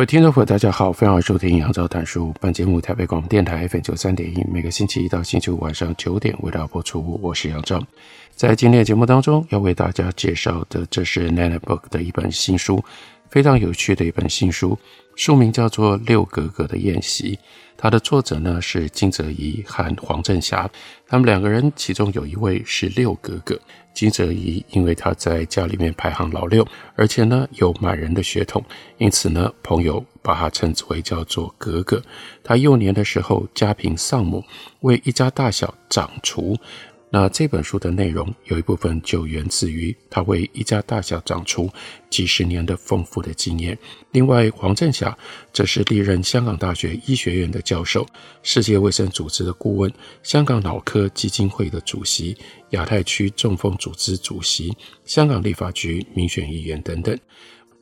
各位听众朋友，大家好，欢迎收听杨照谈书。本节目台北广播电台 FM 九三点一，每个星期一到星期五晚上九点为大家播出。我是杨照，在今天的节目当中要为大家介绍的，这是 Nana Book 的一本新书，非常有趣的一本新书，书名叫做《六格格的宴席》。它的作者呢是金泽怡和黄振霞，他们两个人其中有一位是六格格。金泽怡因为他在家里面排行老六，而且呢有满人的血统，因此呢朋友把他称之为叫做格格。他幼年的时候家贫丧母，为一家大小掌厨。那这本书的内容有一部分就源自于他为一家大小长出几十年的丰富的经验。另外，黄振霞则是历任香港大学医学院的教授、世界卫生组织的顾问、香港脑科基金会的主席、亚太区中风组织主席、香港立法局民选议员等等。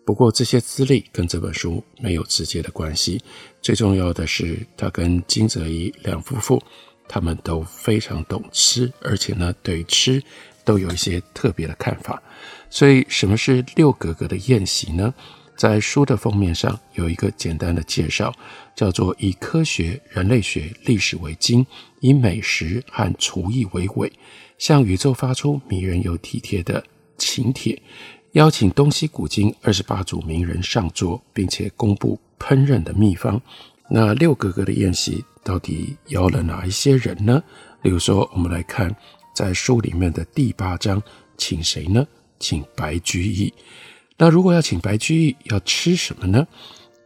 不过，这些资历跟这本书没有直接的关系。最重要的是，他跟金泽怡两夫妇。他们都非常懂吃，而且呢，对吃都有一些特别的看法。所以，什么是六格格的宴席呢？在书的封面上有一个简单的介绍，叫做“以科学、人类学、历史为经，以美食和厨艺为纬，向宇宙发出迷人又体贴的请帖，邀请东西古今二十八组名人上桌，并且公布烹饪的秘方。”那六格格的宴席到底邀了哪一些人呢？例如说，我们来看在书里面的第八章，请谁呢？请白居易。那如果要请白居易，要吃什么呢？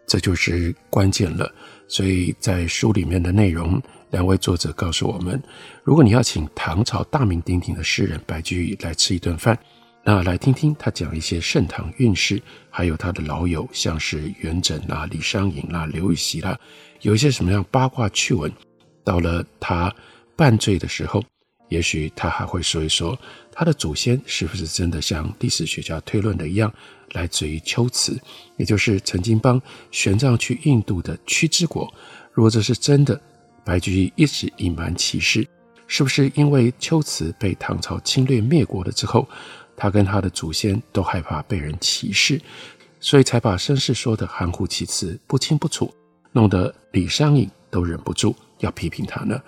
这就是关键了。所以在书里面的内容，两位作者告诉我们，如果你要请唐朝大名鼎鼎的诗人白居易来吃一顿饭。那来听听他讲一些盛唐韵事，还有他的老友，像是元稹啦、李商隐啦、刘禹锡啦，有一些什么样八卦趣闻。到了他半醉的时候，也许他还会说一说他的祖先是不是真的像历史学家推论的一样，来自于龟兹，也就是曾经帮玄奘去印度的屈之国。如果这是真的，白居易一直隐瞒其事，是不是因为龟兹被唐朝侵略灭国了之后？他跟他的祖先都害怕被人歧视，所以才把身世说得含糊其辞、不清不楚，弄得李商隐都忍不住要批评他呢。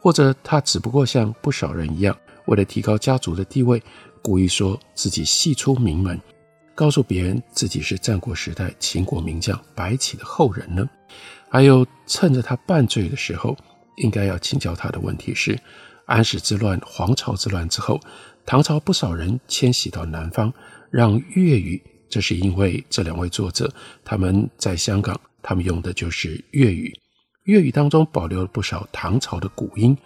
或者他只不过像不少人一样，为了提高家族的地位，故意说自己系出名门，告诉别人自己是战国时代秦国名将白起的后人呢？还有趁着他半醉的时候，应该要请教他的问题是：安史之乱、黄巢之乱之后。唐朝不少人迁徙到南方，让粤语，这是因为这两位作者他们在香港，他们用的就是粤语。粤语当中保留了不少唐朝的古音，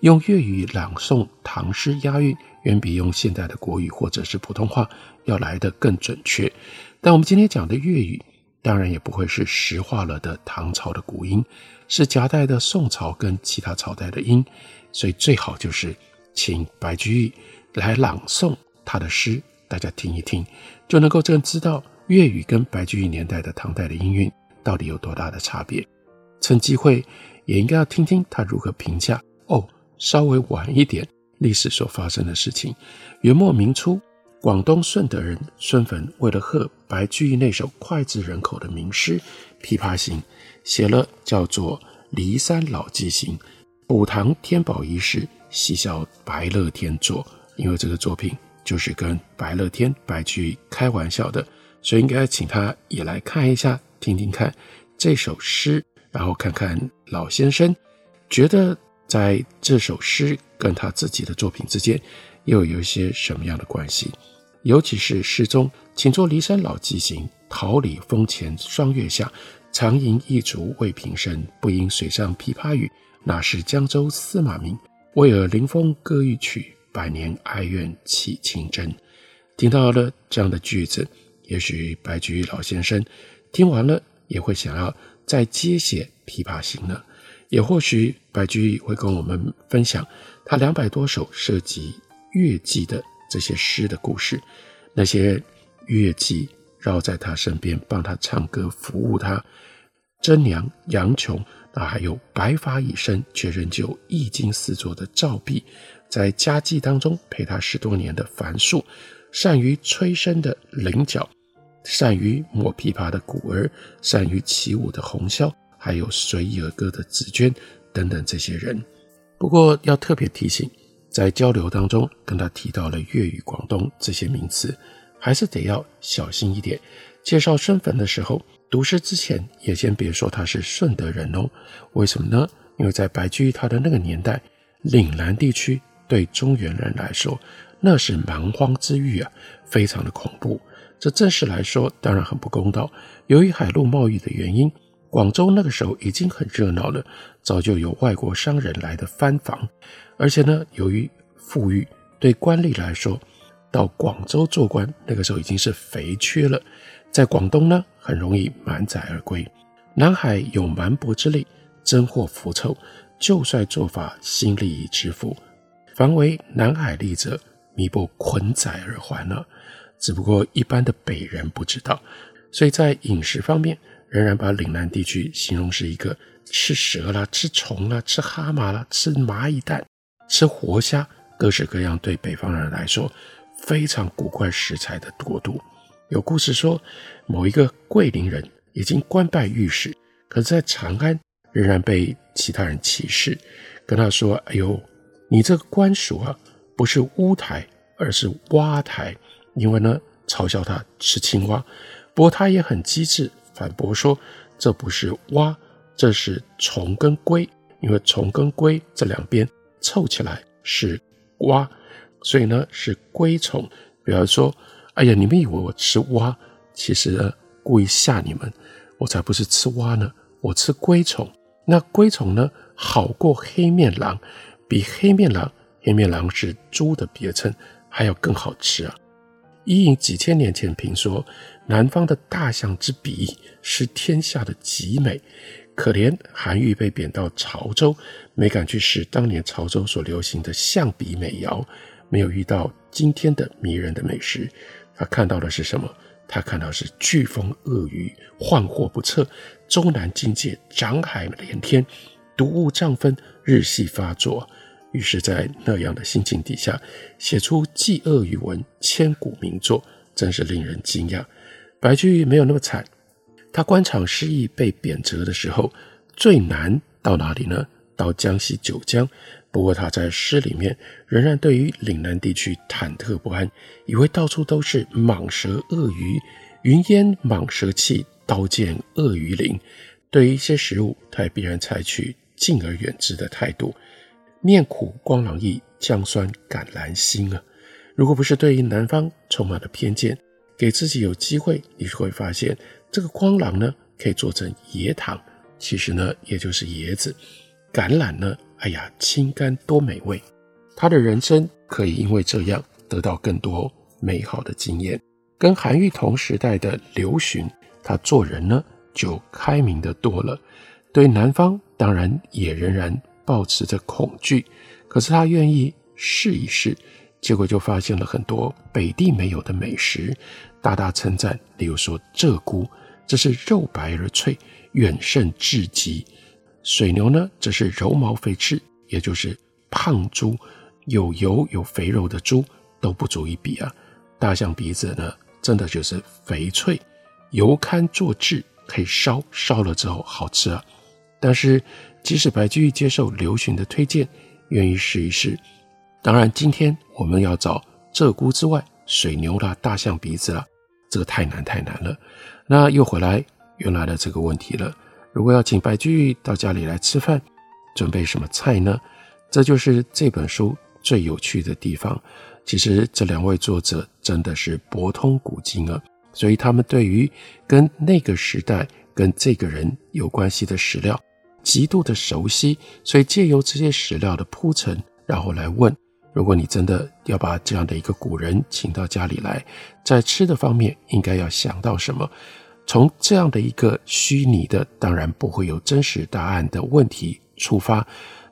用粤语朗诵唐诗押韵，远比用现代的国语或者是普通话要来得更准确。但我们今天讲的粤语，当然也不会是石化了的唐朝的古音，是夹带的宋朝跟其他朝代的音，所以最好就是请白居易。来朗诵他的诗，大家听一听，就能够真知道粤语跟白居易年代的唐代的音韵到底有多大的差别。趁机会也应该要听听他如何评价哦。稍微晚一点历史所发生的事情。元末明初，广东顺德人孙汾为了贺白居易那首脍炙人口的名诗《琵琶行》，写了叫做《骊山老纪行》，补唐天宝遗事，嬉笑白乐天作。因为这个作品就是跟白乐天、白居易开玩笑的，所以应该请他也来看一下、听听看这首诗，然后看看老先生觉得在这首诗跟他自己的作品之间又有一些什么样的关系。尤其是诗中“请坐骊山老纪行，桃李风前霜月下，长吟一竹未平生。不应水上琵琶语，哪是江州司马名。为尔临风歌一曲。百年哀怨起情真，听到了这样的句子，也许白居易老先生听完了也会想要再接写《琵琶行》呢。也或许白居易会跟我们分享他两百多首涉及乐伎的这些诗的故事，那些乐伎绕在他身边帮他唱歌、服务他，真娘杨琼，那还有白发已深却仍旧一襟四座的赵壁，在家祭当中陪他十多年的樊树，善于吹笙的菱角，善于摸琵琶的鼓儿，善于起舞的红绡。还有随意而歌的紫鹃等等这些人，不过要特别提醒，在交流当中跟他提到了粤语、广东这些名词，还是得要小心一点。介绍身份的时候，读诗之前也先别说他是顺德人哦。为什么呢？因为在白居易他的那个年代，岭南地区对中原人来说那是蛮荒之域啊，非常的恐怖。这正式来说当然很不公道。由于海陆贸易的原因。广州那个时候已经很热闹了，早就有外国商人来的番房，而且呢，由于富裕，对官吏来说，到广州做官那个时候已经是肥缺了，在广东呢，很容易满载而归。南海有蛮薄之力，征获腐臭，旧帅做法，新吏以知府，凡为南海利者，弥补捆载而还了。只不过一般的北人不知道，所以在饮食方面。仍然把岭南地区形容是一个吃蛇啦、吃虫啦、吃蛤蟆啦、吃蚂蚁蛋、吃活虾，各式各样对北方人来说非常古怪食材的国度。有故事说，某一个桂林人已经官拜御史，可是在长安仍然被其他人歧视，跟他说：“哎呦，你这个官署啊，不是乌台，而是蛙台。”因为呢，嘲笑他吃青蛙。不过他也很机智。反驳说：“这不是蛙，这是虫跟龟，因为虫跟龟这两边凑起来是蛙，所以呢是龟虫。比方说，哎呀，你们以为我吃蛙，其实呢故意吓你们，我才不是吃蛙呢，我吃龟虫。那龟虫呢好过黑面狼，比黑面狼，黑面狼是猪的别称，还要更好吃啊。”伊尹几千年前评说，南方的大象之鼻是天下的极美。可怜韩愈被贬到潮州，没敢去试当年潮州所流行的象鼻美肴，没有遇到今天的迷人的美食。他看到的是什么？他看到是飓风鳄鱼，幻惑不测，终南境界，涨海连天，毒雾瘴纷，日系发作。于是，在那样的心情底下，写出继鳄鱼文千古名作，真是令人惊讶。白居易没有那么惨，他官场失意被贬谪的时候，最难到哪里呢？到江西九江。不过他在诗里面仍然对于岭南地区忐忑不安，以为到处都是蟒蛇鳄鱼，云烟蟒蛇气，刀剑鳄鱼鳞。对于一些食物，他也必然采取敬而远之的态度。面苦光朗意，姜酸橄榄心啊！如果不是对于南方充满了偏见，给自己有机会，你就会发现这个光朗呢，可以做成椰糖，其实呢，也就是椰子。橄榄呢，哎呀，清甘多美味。他的人生可以因为这样得到更多美好的经验。跟韩愈同时代的刘询，他做人呢就开明的多了，对南方当然也仍然。抱持着恐惧，可是他愿意试一试，结果就发现了很多北地没有的美食，大大称赞。例如说鹧鸪，这是肉白而脆，远胜雉鸡；水牛呢，这是柔毛肥翅，也就是胖猪，有油有肥肉的猪都不足以比啊。大象鼻子呢，真的就是肥脆，油堪做炙，可以烧，烧了之后好吃啊。但是，即使白居易接受刘询的推荐，愿意试一试，当然，今天我们要找鹧鸪之外，水牛啦、大象鼻子啦，这个太难太难了。那又回来原来的这个问题了。如果要请白居易到家里来吃饭，准备什么菜呢？这就是这本书最有趣的地方。其实这两位作者真的是博通古今啊，所以他们对于跟那个时代。跟这个人有关系的史料极度的熟悉，所以借由这些史料的铺陈，然后来问如果你真的要把这样的一个古人请到家里来，在吃的方面应该要想到什么？从这样的一个虚拟的，当然不会有真实答案的问题出发，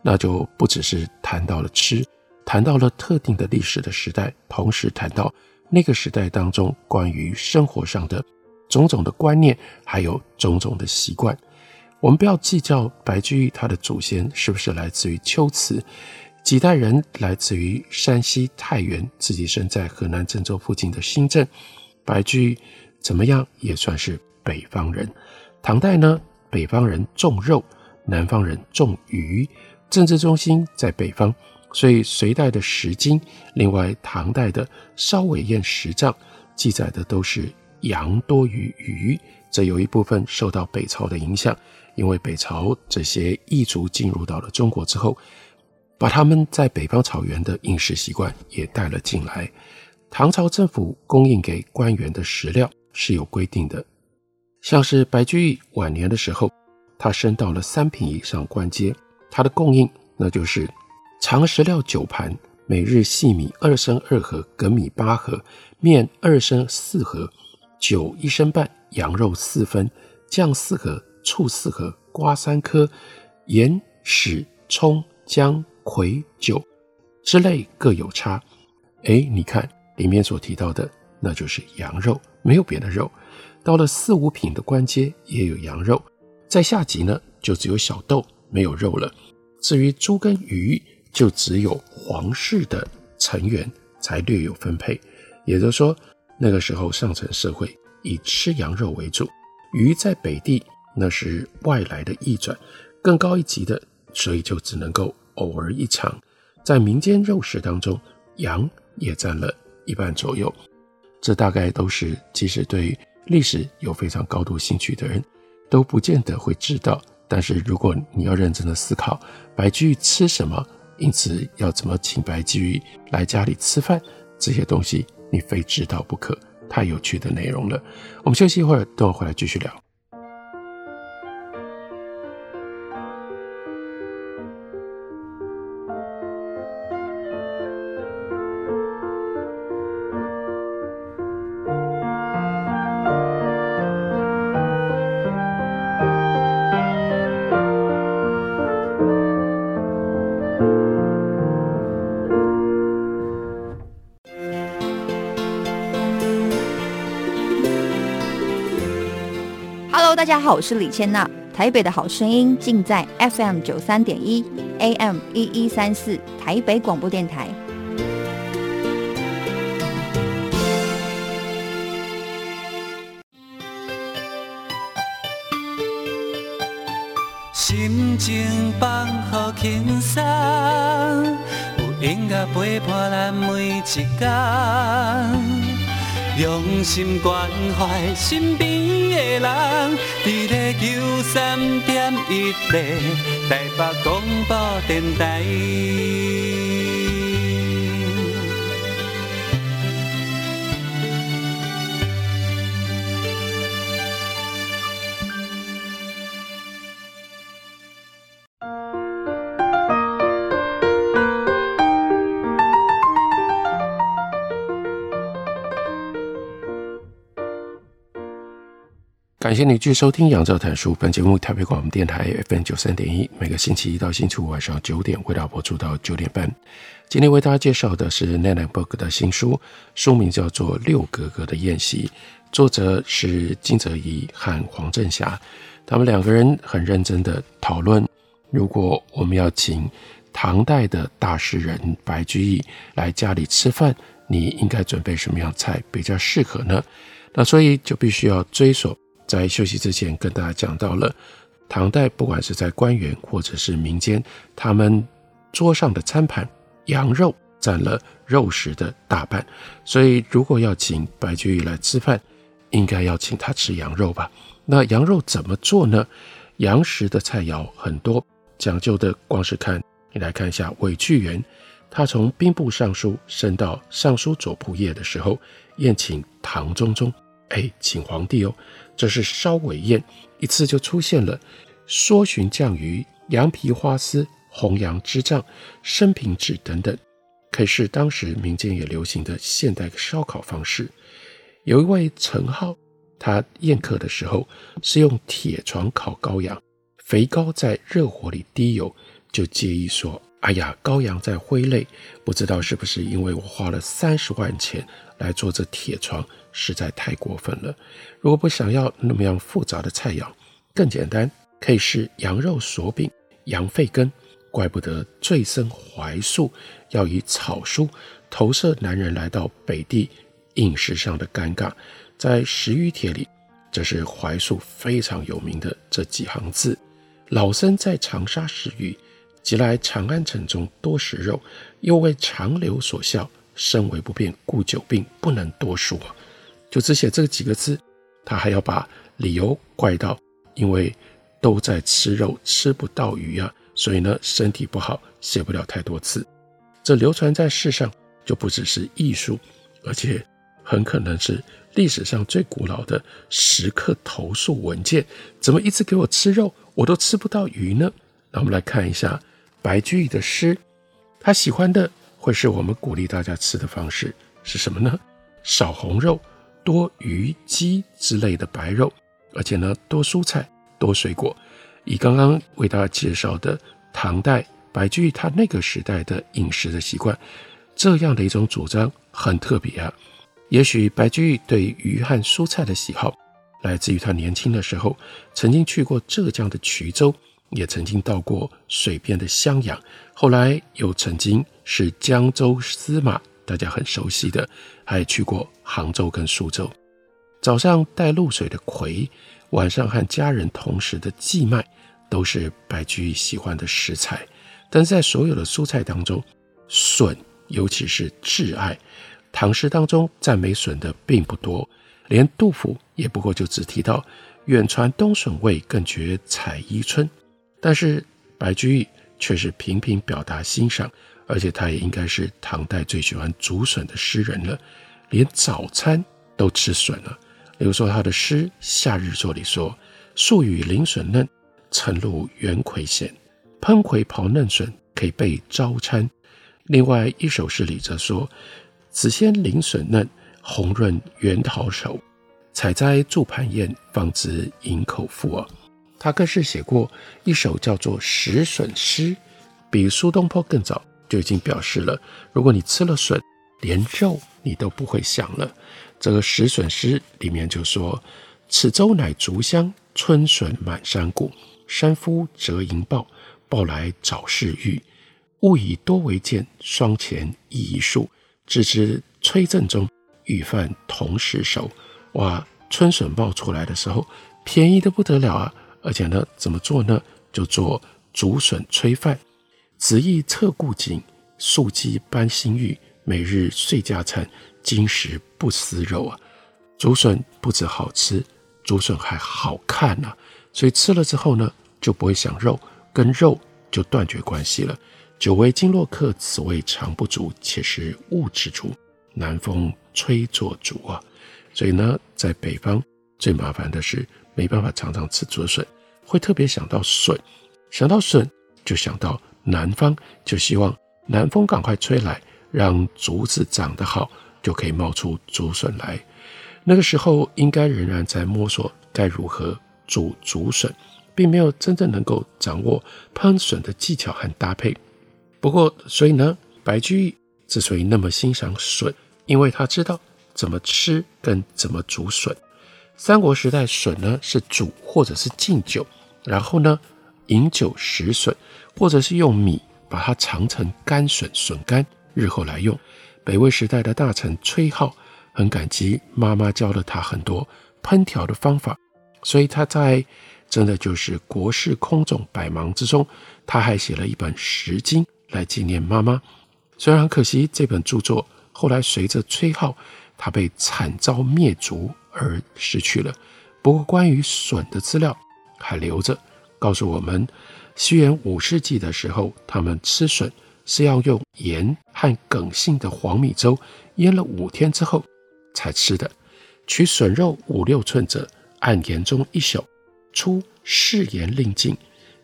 那就不只是谈到了吃，谈到了特定的历史的时代，同时谈到那个时代当中关于生活上的种种的观念，还有种种的习惯。我们不要计较白居易他的祖先是不是来自于龟兹，几代人来自于山西太原，自己生在河南郑州附近的新镇。白居易怎么样也算是北方人。唐代呢，北方人重肉，南方人重鱼，政治中心在北方，所以隋代的《石经》，另外唐代的《烧尾宴石账》记载的都是羊多于鱼，这有一部分受到北朝的影响。因为北朝这些异族进入到了中国之后，把他们在北方草原的饮食习惯也带了进来。唐朝政府供应给官员的食料是有规定的，像是白居易晚年的时候，他升到了三品以上官阶，他的供应那就是长食料九盘，每日细米二升二合，粳米八合，面二升四合，酒一升半，羊肉四分，酱四合。醋四合，瓜三颗，盐、豉、葱、姜、葵、酒之类各有差。哎，你看里面所提到的，那就是羊肉，没有别的肉。到了四五品的官阶，也有羊肉。在下级呢，就只有小豆，没有肉了。至于猪跟鱼，就只有皇室的成员才略有分配。也就是说，那个时候上层社会以吃羊肉为主，鱼在北地。那是外来的驿传，更高一级的，所以就只能够偶尔一尝。在民间肉食当中，羊也占了一半左右。这大概都是即使对历史有非常高度兴趣的人都不见得会知道。但是如果你要认真的思考白居易吃什么，因此要怎么请白居易来家里吃饭，这些东西你非知道不可。太有趣的内容了。我们休息一会儿，等我回来继续聊。大家好，我是李千娜。台北的好声音尽在 FM 九三点一，AM 一一三四，台北广播电台。心情放好轻松，有音乐陪伴咱每一天。用心关怀身边人，伫咧九三点一咧台北广播电台。感谢你继续收听《杨照谈书》本节目，台北广播电台 FM 九三点一，每个星期一到星期五晚上九点，为大家播出到九点半。今天为大家介绍的是 Nana Book 的新书，书名叫做《六格格的宴席》，作者是金泽怡和黄振霞。他们两个人很认真的讨论，如果我们要请唐代的大诗人白居易来家里吃饭，你应该准备什么样菜比较适合呢？那所以就必须要追溯。在休息之前，跟大家讲到了唐代，不管是在官员或者是民间，他们桌上的餐盘，羊肉占了肉食的大半。所以，如果要请白居易来吃饭，应该要请他吃羊肉吧？那羊肉怎么做呢？羊食的菜肴很多，讲究的光是看，你来看一下韦巨源，他从兵部尚书升到尚书左仆射的时候，宴请唐中宗，哎，请皇帝哦。这是烧尾宴，一次就出现了说寻酱鱼、羊皮花丝、红杨枝酱、生平纸等等。可是当时民间也流行的现代烧烤方式。有一位陈浩，他宴客的时候是用铁床烤羔羊，肥膏在热火里滴油，就介意说：“哎呀，羔羊在挥泪，不知道是不是因为我花了三十万钱来做这铁床，实在太过分了。如果不想要那么样复杂的菜肴，更简单，可以是羊肉锁饼、羊肺羹。怪不得醉僧怀素要以草书投射男人来到北地饮食上的尴尬。在《食鱼帖》里，这是怀素非常有名的这几行字：老僧在长沙食鱼，即来长安城中多食肉，又为长流所笑，身为不便，故久病，不能多说。就只写这几个字，他还要把理由怪到，因为都在吃肉，吃不到鱼啊，所以呢身体不好，写不了太多字。这流传在世上，就不只是艺术，而且很可能是。历史上最古老的食客投诉文件，怎么一直给我吃肉，我都吃不到鱼呢？那我们来看一下白居易的诗，他喜欢的会是我们鼓励大家吃的方式是什么呢？少红肉，多鱼鸡之类的白肉，而且呢多蔬菜，多水果。以刚刚为大家介绍的唐代白居易他那个时代的饮食的习惯，这样的一种主张很特别啊。也许白居易对鱼和蔬菜的喜好，来自于他年轻的时候曾经去过浙江的衢州，也曾经到过水边的襄阳，后来又曾经是江州司马，大家很熟悉的，还去过杭州跟苏州。早上带露水的葵，晚上和家人同食的寄麦，都是白居易喜欢的食材。但是在所有的蔬菜当中，笋尤其是挚爱。唐诗当中赞美笋的并不多，连杜甫也不过就只提到“远传冬笋味，更觉采衣春”。但是白居易却是频频表达欣赏，而且他也应该是唐代最喜欢竹笋的诗人了，连早餐都吃笋了。比如说他的诗《夏日作》里说：“素与林笋嫩，晨露圆葵鲜。烹葵刨嫩笋，可以备朝餐。”另外一首诗里则说。子鲜林笋嫩，红润圆桃熟。采摘箸盘宴，方知营口腹啊。他更是写过一首叫做《食笋诗》，比苏东坡更早就已经表示了：如果你吃了笋，连肉你都不会想了。这个《食笋诗》里面就说：“此粥乃竹乡，春笋满山谷。山夫折银报，报来早是玉。物以多为贱，霜前一一树。”只知炊正中，与饭同时熟。哇，春笋冒出来的时候，便宜得不得了啊！而且呢，怎么做呢？就做竹笋炊饭。子意侧顾景，素鸡般新玉。每日岁家餐，今时不思肉啊！竹笋不止好吃，竹笋还好看呐、啊。所以吃了之后呢，就不会想肉，跟肉就断绝关系了。久为经络客，此味常不足，且是物之足。南风吹作竹啊，所以呢，在北方最麻烦的是没办法常常吃竹笋，会特别想到笋，想到笋就想到南方，就希望南风赶快吹来，让竹子长得好，就可以冒出竹笋来。那个时候应该仍然在摸索该如何煮竹笋，并没有真正能够掌握烹笋的技巧和搭配。不过，所以呢，白居易之所以那么欣赏笋，因为他知道怎么吃跟怎么煮笋。三国时代，笋呢是煮或者是敬酒，然后呢饮酒食笋，或者是用米把它长成干笋笋干，日后来用。北魏时代的大臣崔颢很感激妈妈教了他很多烹调的方法，所以他在真的就是国事空种百忙之中，他还写了一本《食经》。来纪念妈妈，虽然很可惜，这本著作后来随着崔颢，他被惨遭灭族而失去了。不过，关于笋的资料还留着，告诉我们，西元五世纪的时候，他们吃笋是要用盐和梗性的黄米粥腌了五天之后才吃的。取笋肉五六寸者，按盐中一宿，出试盐令尽，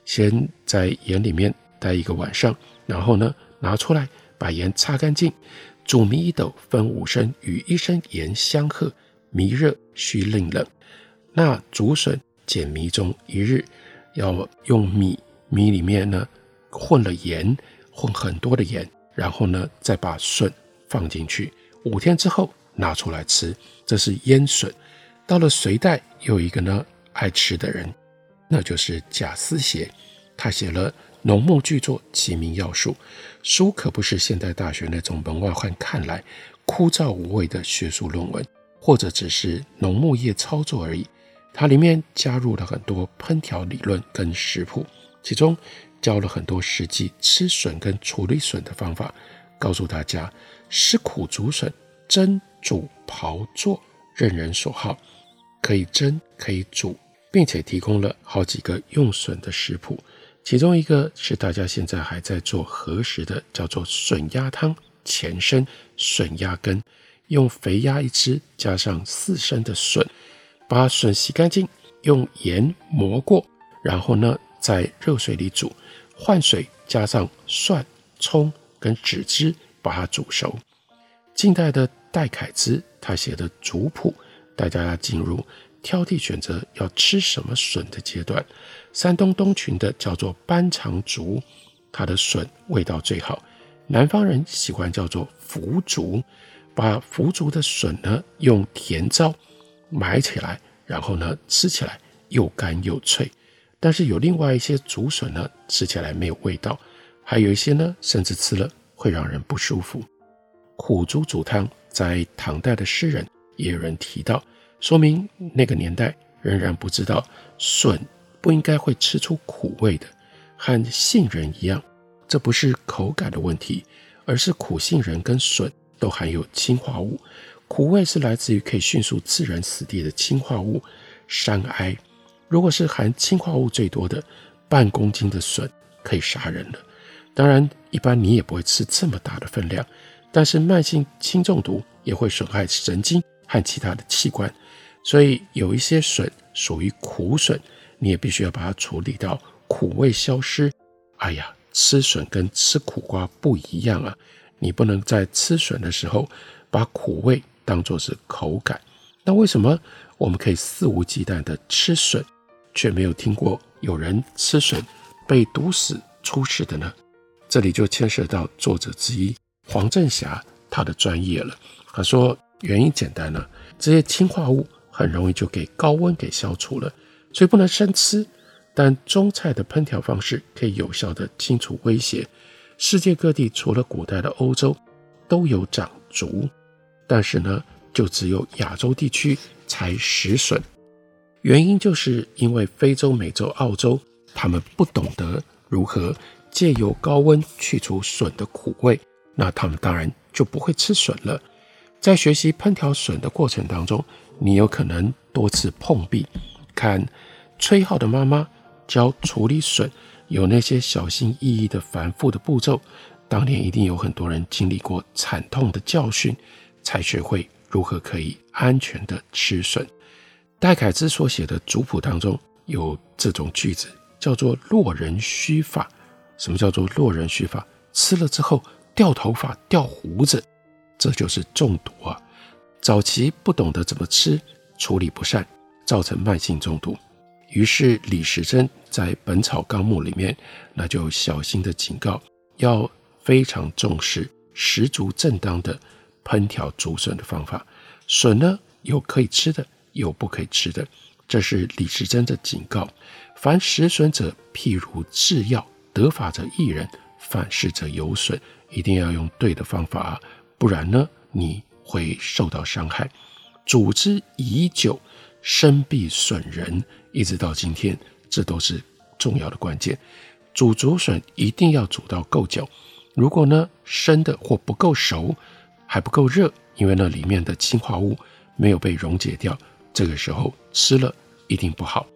先在盐里面待一个晚上。然后呢，拿出来把盐擦干净，煮米一斗，分五升，与一升盐相和，米热须令冷。那煮笋减米中一日，要用米，米里面呢混了盐，混很多的盐，然后呢再把笋放进去，五天之后拿出来吃，这是腌笋。到了隋代，有一个呢爱吃的人，那就是贾思勰，他写了农牧巨作《齐民要术》，书可不是现代大学那种门外汉看来枯燥无味的学术论文，或者只是农牧业操作而已。它里面加入了很多烹调理论跟食谱，其中教了很多实际吃笋跟处理笋的方法，告诉大家吃苦竹笋蒸、煮、刨、做，任人所好，可以蒸，可以煮，并且提供了好几个用笋的食谱。其中一个是大家现在还在做核实的，叫做笋鸭汤前身笋鸭羹，用肥鸭一只，加上四升的笋，把笋洗干净，用盐磨过，然后呢在热水里煮，换水加上蒜、葱跟栀汁，把它煮熟。近代的戴凯之他写的竹谱，大家进入。挑剔选择要吃什么笋的阶段，山东东群的叫做斑肠竹，它的笋味道最好。南方人喜欢叫做腐竹，把腐竹的笋呢用甜糟埋起来，然后呢吃起来又干又脆。但是有另外一些竹笋呢吃起来没有味道，还有一些呢甚至吃了会让人不舒服。苦竹煮汤，在唐代的诗人也有人提到。说明那个年代仍然不知道笋不应该会吃出苦味的，和杏仁一样，这不是口感的问题，而是苦杏仁跟笋都含有氰化物，苦味是来自于可以迅速致人死地的氰化物山埃。如果是含氰化物最多的，半公斤的笋可以杀人了。当然，一般你也不会吃这么大的分量，但是慢性氢中毒也会损害神经和其他的器官。所以有一些笋属于苦笋，你也必须要把它处理到苦味消失。哎呀，吃笋跟吃苦瓜不一样啊！你不能在吃笋的时候把苦味当作是口感。那为什么我们可以肆无忌惮地吃笋，却没有听过有人吃笋被毒死出事的呢？这里就牵涉到作者之一黄振霞他的专业了。他说原因简单了，这些氰化物。很容易就给高温给消除了，所以不能生吃。但中菜的烹调方式可以有效地清除威胁。世界各地除了古代的欧洲都有长竹，但是呢，就只有亚洲地区才食笋。原因就是因为非洲、美洲、澳洲他们不懂得如何借由高温去除笋的苦味，那他们当然就不会吃笋了。在学习烹调笋的过程当中，你有可能多次碰壁，看崔浩的妈妈教处理笋，有那些小心翼翼的繁复的步骤。当年一定有很多人经历过惨痛的教训，才学会如何可以安全的吃笋。戴凯之所写的族谱当中有这种句子，叫做“落人须发”。什么叫做“落人须发”？吃了之后掉头发、掉胡子，这就是中毒啊！早期不懂得怎么吃，处理不善，造成慢性中毒。于是李时珍在《本草纲目》里面，那就小心的警告，要非常重视食足正当的烹调竹笋的方法。笋呢，有可以吃的，有不可以吃的，这是李时珍的警告。凡食笋者，譬如制药，得法者益人，反噬者有损。一定要用对的方法，不然呢，你。会受到伤害，煮之已久，生必损人。一直到今天，这都是重要的关键。煮竹笋一定要煮到够久，如果呢生的或不够熟，还不够热，因为那里面的氰化物没有被溶解掉，这个时候吃了一定不好。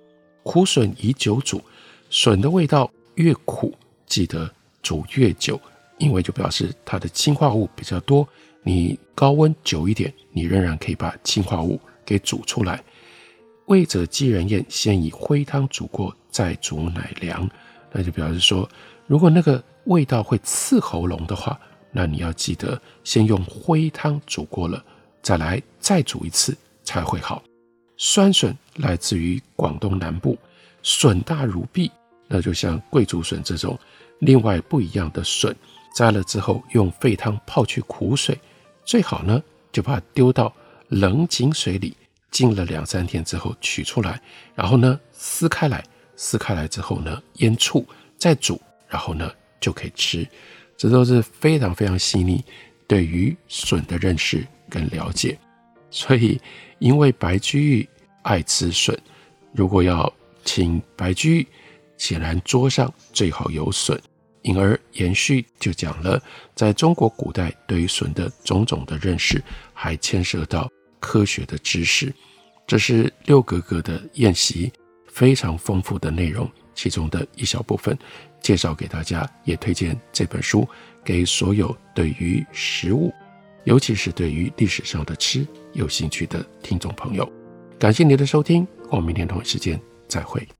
苦笋以久煮，笋的味道越苦，记得煮越久，因为就表示它的氰化物比较多。你高温久一点，你仍然可以把氰化物给煮出来。味者饥人厌，先以灰汤煮过，再煮奶凉。那就表示说，如果那个味道会刺喉咙的话，那你要记得先用灰汤煮过了，再来再煮一次才会好。酸笋来自于广东南部，笋大如臂，那就像桂竹笋这种另外不一样的笋，摘了之后用沸汤泡去苦水，最好呢就把它丢到冷井水里浸了两三天之后取出来，然后呢撕开来，撕开来之后呢腌醋再煮，然后呢就可以吃。这都是非常非常细腻对于笋的认识跟了解，所以因为白居易爱吃笋，如果要请白居易，显然桌上最好有笋，因而延续就讲了，在中国古代对于笋的种种的认识，还牵涉到科学的知识。这是六格格的宴席非常丰富的内容，其中的一小部分。介绍给大家，也推荐这本书给所有对于食物，尤其是对于历史上的吃有兴趣的听众朋友。感谢您的收听，我们明天同一时间再会。